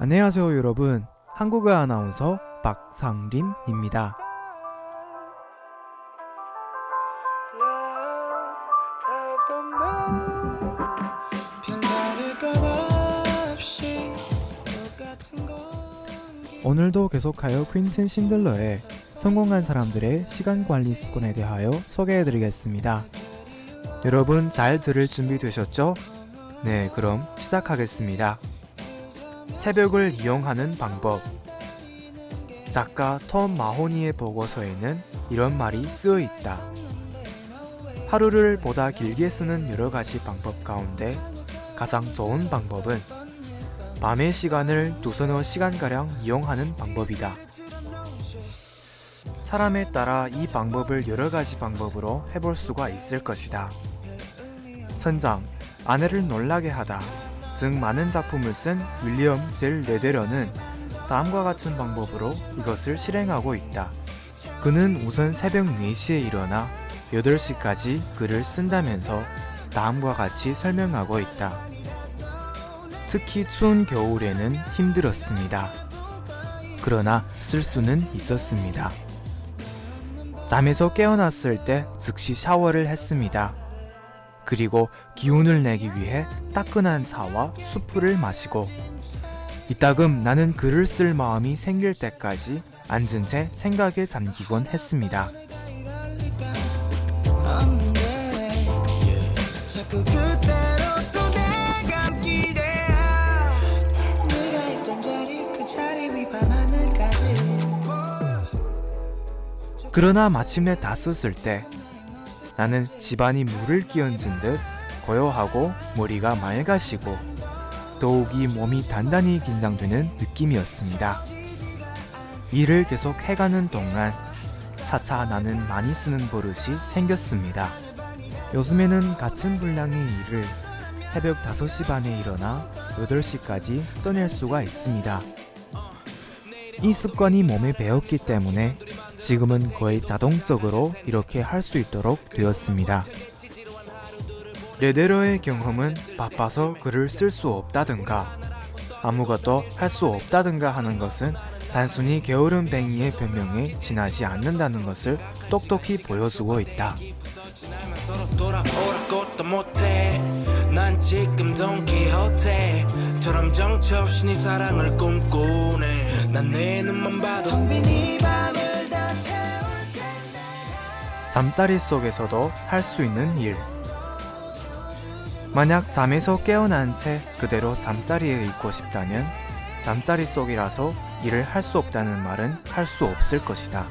안녕하세요 여러분. 한국어 아나운서 박상림입니다. 오늘도 계속하여 퀸튼 신들러의 성공한 사람들의 시간 관리 습관에 대하여 소개해 드리겠습니다. 여러분 잘 들을 준비 되셨죠? 네, 그럼 시작하겠습니다. 새벽을 이용하는 방법. 작가 톰 마호니의 보고서에는 이런 말이 쓰여 있다. 하루를 보다 길게 쓰는 여러 가지 방법 가운데 가장 좋은 방법은 밤의 시간을 두서너 시간가량 이용하는 방법이다. 사람에 따라 이 방법을 여러 가지 방법으로 해볼 수가 있을 것이다. 선장, 아내를 놀라게 하다. 등 많은 작품을 쓴 윌리엄 젤 레데러는 다음과 같은 방법으로 이것을 실행하고 있다. 그는 우선 새벽 4시에 일어나 8시까지 글을 쓴다면서 다음과 같이 설명하고 있다. 특히 추운 겨울에는 힘들었습니다. 그러나 쓸 수는 있었습니다. 잠에서 깨어났을 때 즉시 샤워를 했습니다. 그리고 기운을 내기 위해 따끈한 차와 수프를 마시고 이따금 나는 글을 쓸 마음이 생길 때까지 앉은 채 생각에 잠기곤 했습니다. 그러나 마침내 다 썼을 때 나는 집안이 물을 끼얹은 듯 고요하고 머리가 맑아지고 더욱이 몸이 단단히 긴장되는 느낌이었습니다. 일을 계속 해가는 동안 차차 나는 많이 쓰는 버릇이 생겼습니다. 요즘에는 같은 분량의 일을 새벽 5시 반에 일어나 8시까지 써낼 수가 있습니다. 이 습관이 몸에 배었기 때문에 지금은 거의 자동적으로 이렇게 할 수 있도록 되었습니다. 레데러의 경험은 바빠서 글을 쓸 수 없다든가 아무것도 할 수 없다든가 하는 것은 단순히 게으른 뱅이의 변명에 지나지 않는다는 것을 똑똑히 보여주고 있다. 네 사랑을 꿈꾸네 난 내 눈만 봐도 잠자리 속에서도 할 수 있는 일 만약 잠에서 깨어난 채 그대로 잠자리에 있고 싶다면 잠자리 속이라서 일을 할 수 없다는 말은 할 수 없을 것이다.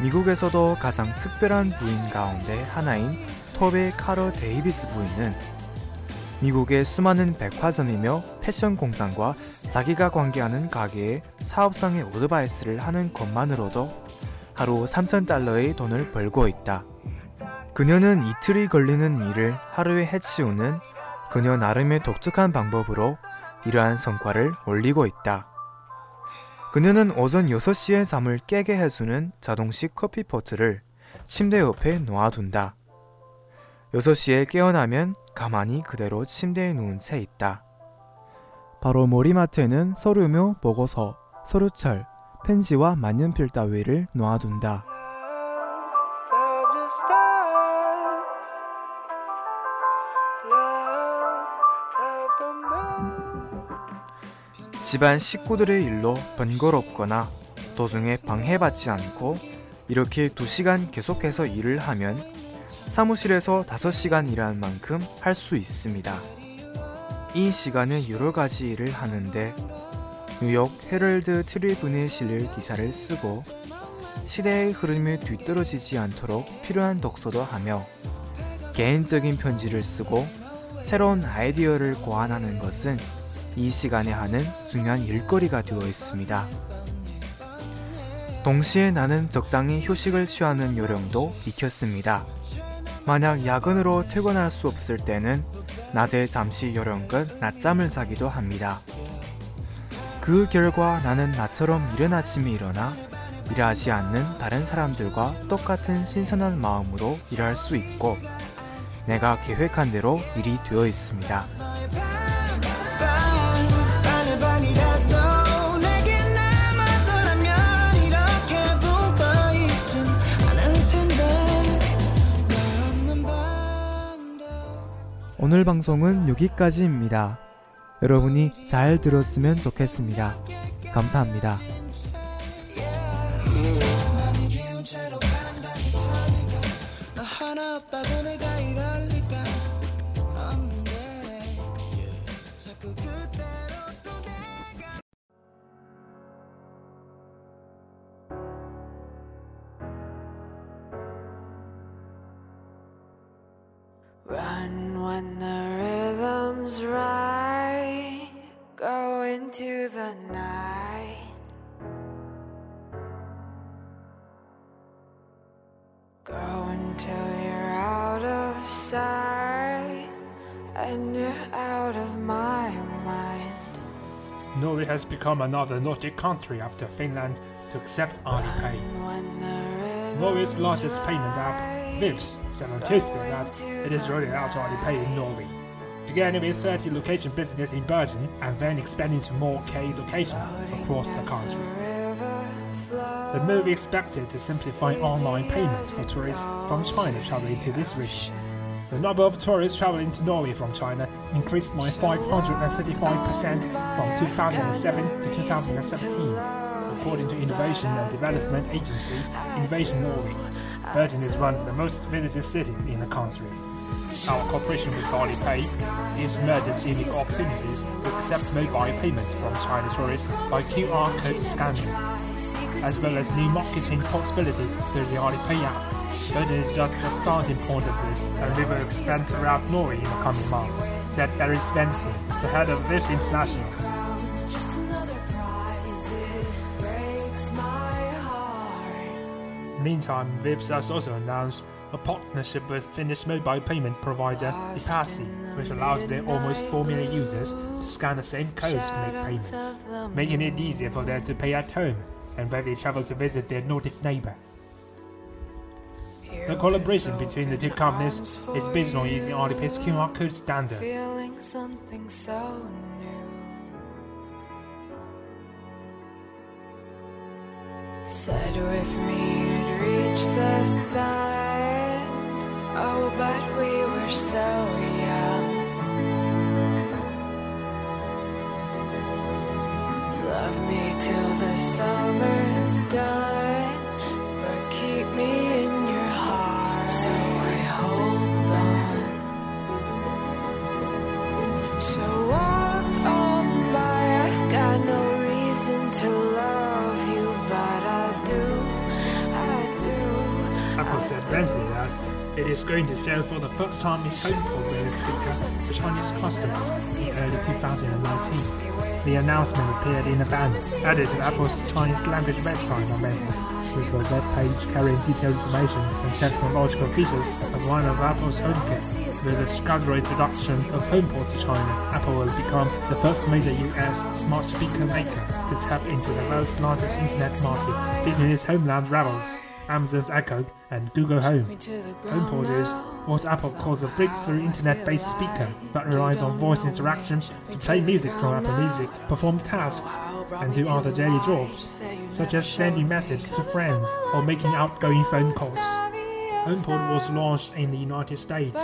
미국에서도 가장 특별한 부인 가운데 하나인 토베 카러 데이비스 부인은 미국의 수많은 백화점이며 패션 공장과 자기가 관계하는 가게에 사업상의 오드바이스를 하는 것만으로도 하루 3,000달러의 돈을 벌고 있다. 그녀는 이틀이 걸리는 일을 하루에 해치우는 그녀 나름의 독특한 방법으로 이러한 성과를 올리고 있다. 그녀는 오전 6시에 잠을 깨게 해주는 자동식 커피포트를 침대 옆에 놓아둔다. 6시에 깨어나면 가만히 그대로 침대에 누운 채 있다. 바로 머리맡에는 서류며 보고서, 서류철, 펜지와 만년필 따위를 놓아둔다. 집안 식구들의 일로 번거롭거나 도중에 방해받지 않고 이렇게 2시간 계속해서 일을 하면 사무실에서 5시간 일한 만큼 할 수 있습니다. 이 시간에 여러 가지 일을 하는데 뉴욕 헤럴드 트리븐에 실릴 기사를 쓰고 시대의 흐름에 뒤떨어지지 않도록 필요한 독서도 하며 개인적인 편지를 쓰고 새로운 아이디어를 고안하는 것은 이 시간에 하는 중요한 일거리가 되어 있습니다. 동시에 나는 적당히 휴식을 취하는 요령도 익혔습니다. 만약 야근으로 퇴근할 수 없을 때는 낮에 잠시 요령껏 낮잠을 자기도 합니다. 그 결과 나는 나처럼 이른 아침에 일어나 일하지 않는 다른 사람들과 똑같은 신선한 마음으로 일할 수 있고 내가 계획한 대로 일이 되어 있습니다. 오늘 방송은 여기까지입니다. 여러분이 잘 들었으면 좋겠습니다. 감사합니다. Has become another Nordic country after Finland to accept Alipay. Norway's largest payment app, Vipps, said on Tuesday that it is rolling out Alipay in Norway, beginning with 30 location business in Bergen and then expanding to more K locations across the country. The move is expected to simplify online payments for tourists from China traveling to this region. The number of tourists traveling to Norway from China increased by 535% from 2007 to 2017, according to Innovation and Development Agency Innovation Norway. Bergen is one of the most visited cities in the country. Our cooperation with Alipay gives merchants unique opportunities to accept mobile payments from China tourists by QR code scanning, as well as new marketing possibilities through the Alipay app. Bergen is just the starting point of this, and we will expand throughout Norway in the coming months, said Eric Svensson, the head of Vipps International. Meantime, Vipps has also announced a partnership with Finnish mobile payment provider ePassi, which allows their almost 4 million users to scan the same codes to make payments, making it easier for them to pay at home and when they travel to visit their Nordic neighbor. The collaboration between the two companies is based on using Alipay's QR code standard. Feeling something so new. Said with me you'd reach the sun. Oh, but we were so young. Love me till the summer's done. But keep me It is going to sell for the first time its HomePod radio speaker to Chinese customers in early 2019. The announcement appeared in a banner added to Apple's Chinese language website on Wednesday, with a web page carrying detailed information and technological features of one of Apple's HomeKit. With the scheduled introduction of HomePod to China, Apple will become the first major US smart speaker maker to tap into the world's largest internet market, its homeland rivals. Amazon's Echo, and Google Home. HomePod is what Apple calls a breakthrough internet-based speaker that relies on voice interaction to play music from Apple Music, perform tasks, and do other daily jobs, such as sending messages to friends or making outgoing phone calls. HomePod was launched in the United States,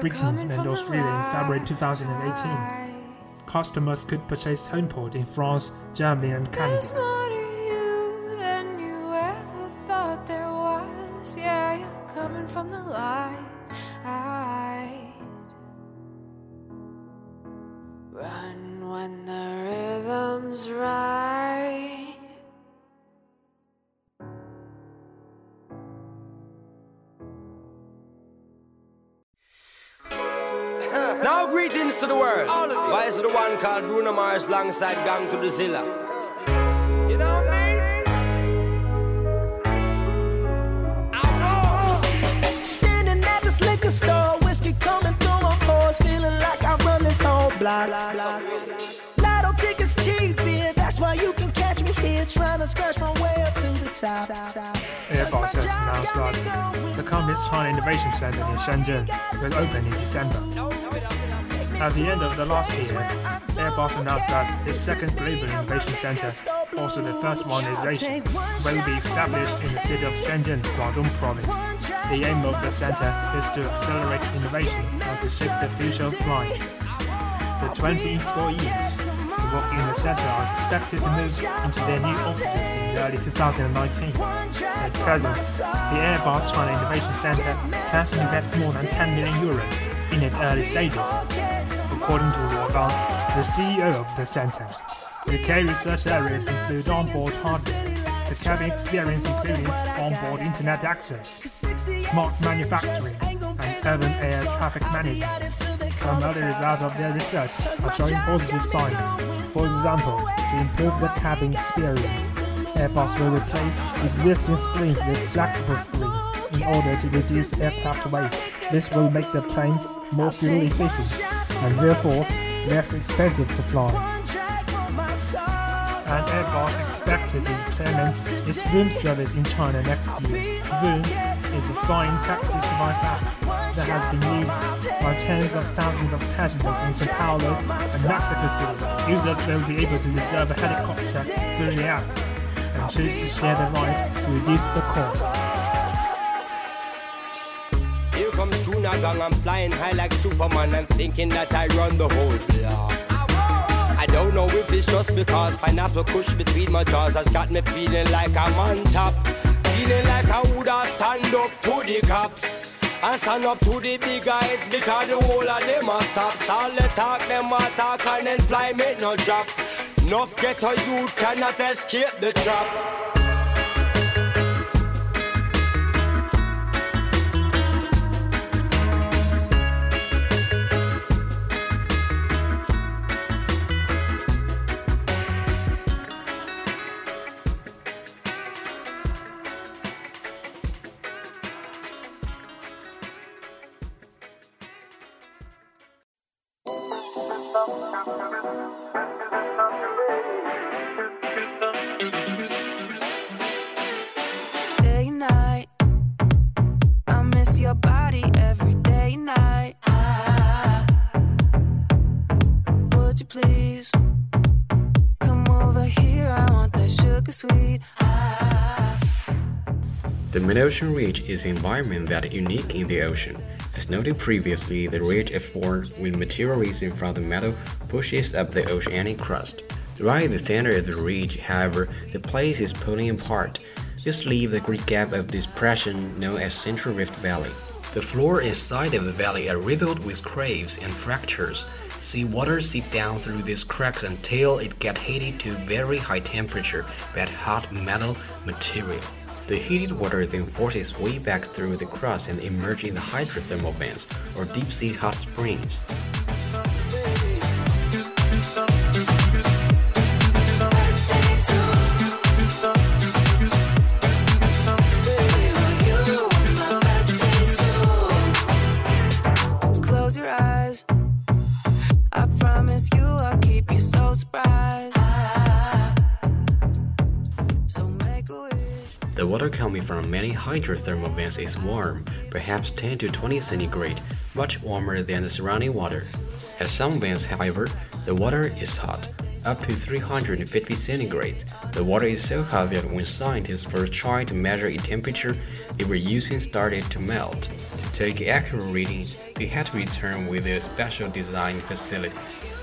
Britain, and Australia in February 2018. Customers could purchase HomePod in France, Germany, and Canada. From the light. Run when the rhythm's right. Now greetings to the world. Why is the one called Bruno Mars alongside Gang to the Zilla? Block. Lotto tickets cheap, yeah, that's why you can catch me here, trying to scratch my way up to the top. Airbus has announced that the company's China Innovation Center in Shenzhen will open in December. At the end of the last year, Airbus announced that its second global innovation center, also the first one in Asia, will be established in the city of Shenzhen, Guangdong province. The aim of the center is to accelerate innovation and to shape the future of flight. The 20 employees who work in the center are expected to move into their new offices in early 2019. At present, the Airbus China Innovation Center plans to invest more than 10 million euros in its early stages, according to Luo the CEO of the center. The key research areas include onboard hardware, the cabin experience including onboard internet access, smart manufacturing, and urban air traffic management. Some early results of their research are showing positive signs. For example, to improve the cabin experience, Airbus will replace existing screens with flexible screens in order to reduce aircraft weight. This will make the plane more fuel efficient and therefore less expensive to fly. And Airbus expected to implement its Voom service in China next year. Voom is a flying taxi service app that has been used by tens of thousands of passengers in Sao Paulo and Mexico City. Users will be able to reserve a helicopter through the app and choose to share the ride to reduce the cost. Here comes Junior Gang, I'm flying high like Superman and thinking that I run the whole block. I don't know if it's just because pineapple kush between my jaws has got me feeling like I'm on top. Feeling like I woulda stand up to the cops. And stand up to the big guys because the whole of them are sops. All the talk, them a talk and employment no job. Enough ghetto youth cannot escape the trap. The sugar sweet. The mid-ocean ridge is an environment that is unique in the ocean. As noted previously, the ridge is formed when material risen from the meadow pushes up the oceanic crust. Right at the center of the ridge, however, the place is pulling apart. This leaves a great gap of depression known as Central Rift Valley. The floor and side of the valley are riddled with craves and fractures. Sea water seeps down through these cracks until it gets heated to very high temperature by hot metal material. The heated water then forces its way back through the crust and emerges in the hydrothermal vents, or deep sea hot springs. From many hydrothermal vents is warm, perhaps 10 to 20 centigrade, much warmer than the surrounding water. At some vents, however, the water is hot, up to 350 centigrade. The water is so hot that when scientists first tried to measure its temperature, they were using started to melt. To take accurate readings, they had to return with their special design facilities.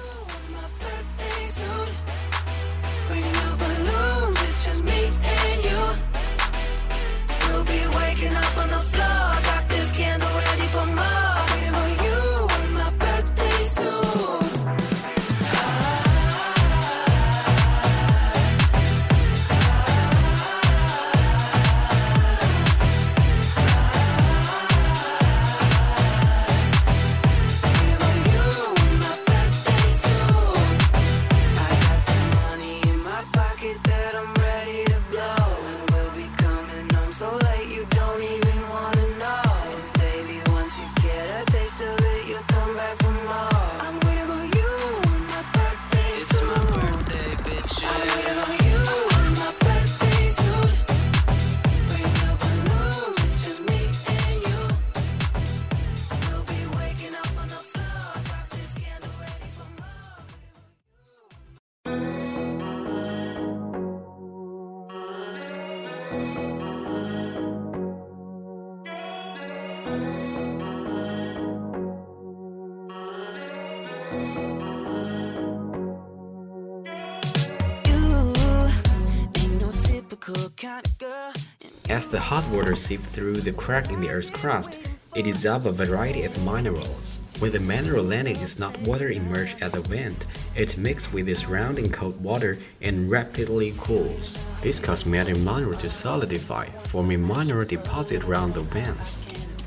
As the hot water seeps through the crack in the Earth's crust, it dissolves a variety of minerals. When the mineral landing is not water emerged at the vent, it mixes with the surrounding cold water and rapidly cools. This causes metal mineral to solidify, forming mineral deposits around the vents.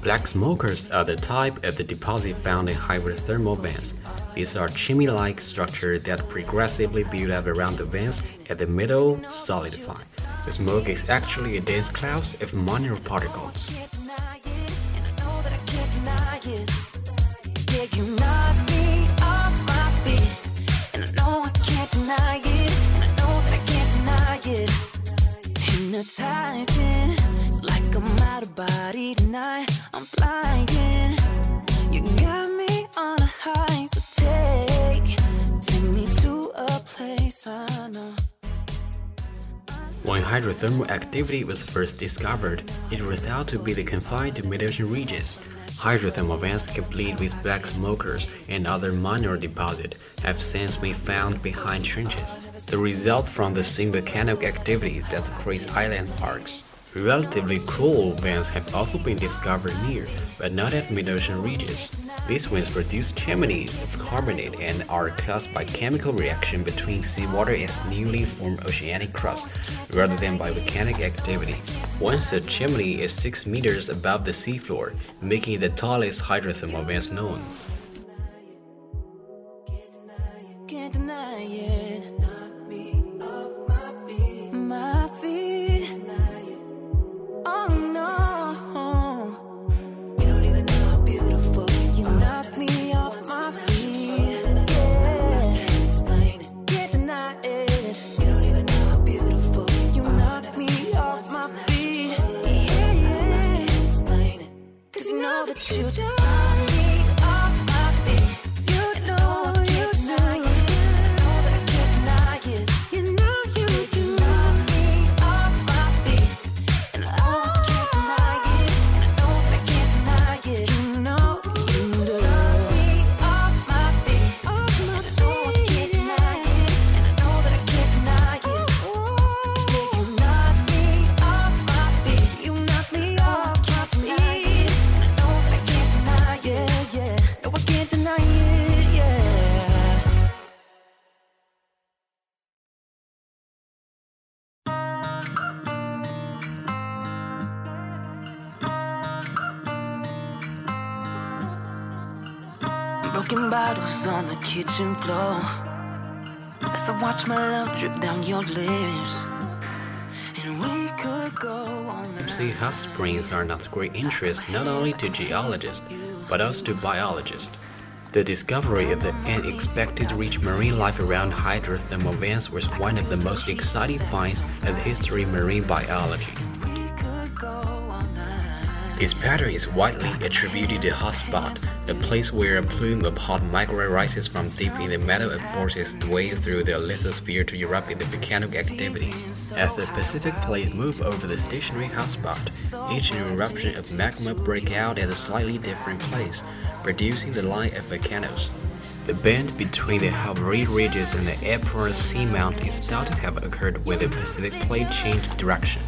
Black smokers are the type of the deposit found in hydrothermal vents. These are chimney-like structures that progressively build up around the vents at the middle solidify. Smoke is actually a dense cloud of mineral particles. Hydrothermal activity was first discovered, it was thought to be confined to mid-ocean regions. Hydrothermal vents complete with black smokers and other mineral deposits have since been found behind trenches. The result from the same volcanic activity that creates island arcs. Relatively cool vents have also been discovered near, but not at mid-ocean regions. These vents produce chimneys of carbonate and are caused by chemical reaction between seawater and newly formed oceanic crust, rather than by volcanic activity. Once the chimney is 6 meters above the seafloor, making it the tallest hydrothermal vents known. Kitchen floor. As I watch my love drip down your lips. And we could go on Deep sea hot springs are not great interest not only to geologists, but also to biologists. The discovery of the unexpected rich marine life around hydrothermal vents was one of the most exciting finds of the history of marine biology. This pattern is widely attributed to hotspot, the place where a plume of hot magma rises from deep in the metal and forces its way through the lithosphere to erupt in the volcanic activity. As the Pacific plate moves over the stationary hotspot, each new eruption of magma break out at a slightly different place, producing the line of volcanoes. The bend between the Hawaii ridges and the Emperor's Seamount is thought to have occurred when the Pacific plate changed direction.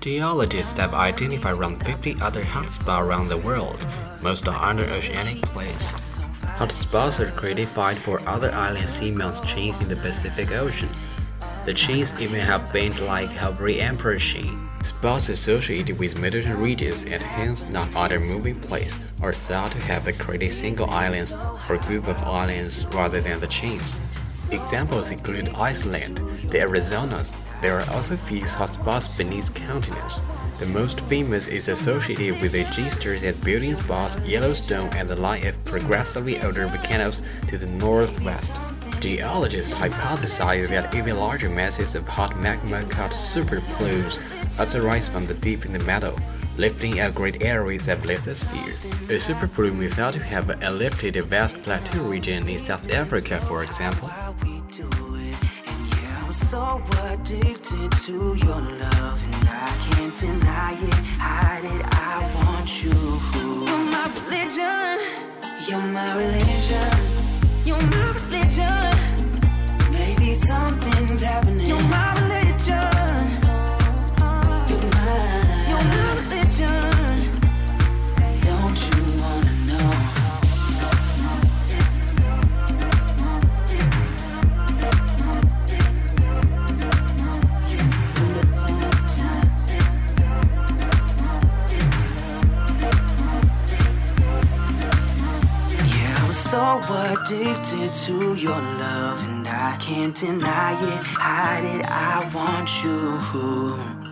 Geologists have identified around 50 other hotspots around the world. Most are under oceanic plates. Hotspots are classified for other island seamounts chains in the Pacific Ocean. The chains even have bend-like Hawaii Emperor chain. Spots associated with Mediterranean regions and hence not other moving plates are thought to have created single islands or group of islands rather than the chains. Examples include Iceland, the Azores. There are also few hotspots beneath continents. The most famous is associated with the G-stars and building spots Yellowstone and the line of progressively older volcanoes to the northwest. Geologists hypothesize that even larger masses of hot magma called super plumes also rise from the deep in the metal, lifting out great areas of lithosphere. A super plume is thought to have lifted a vast plateau region in South Africa, for example. So addicted to your love, and I can't deny it. Hide it, I want you. You're my religion. You're my religion. You're my religion. Maybe something's happening. You're my addicted to your love, and I can't deny it. Hide it, I want you.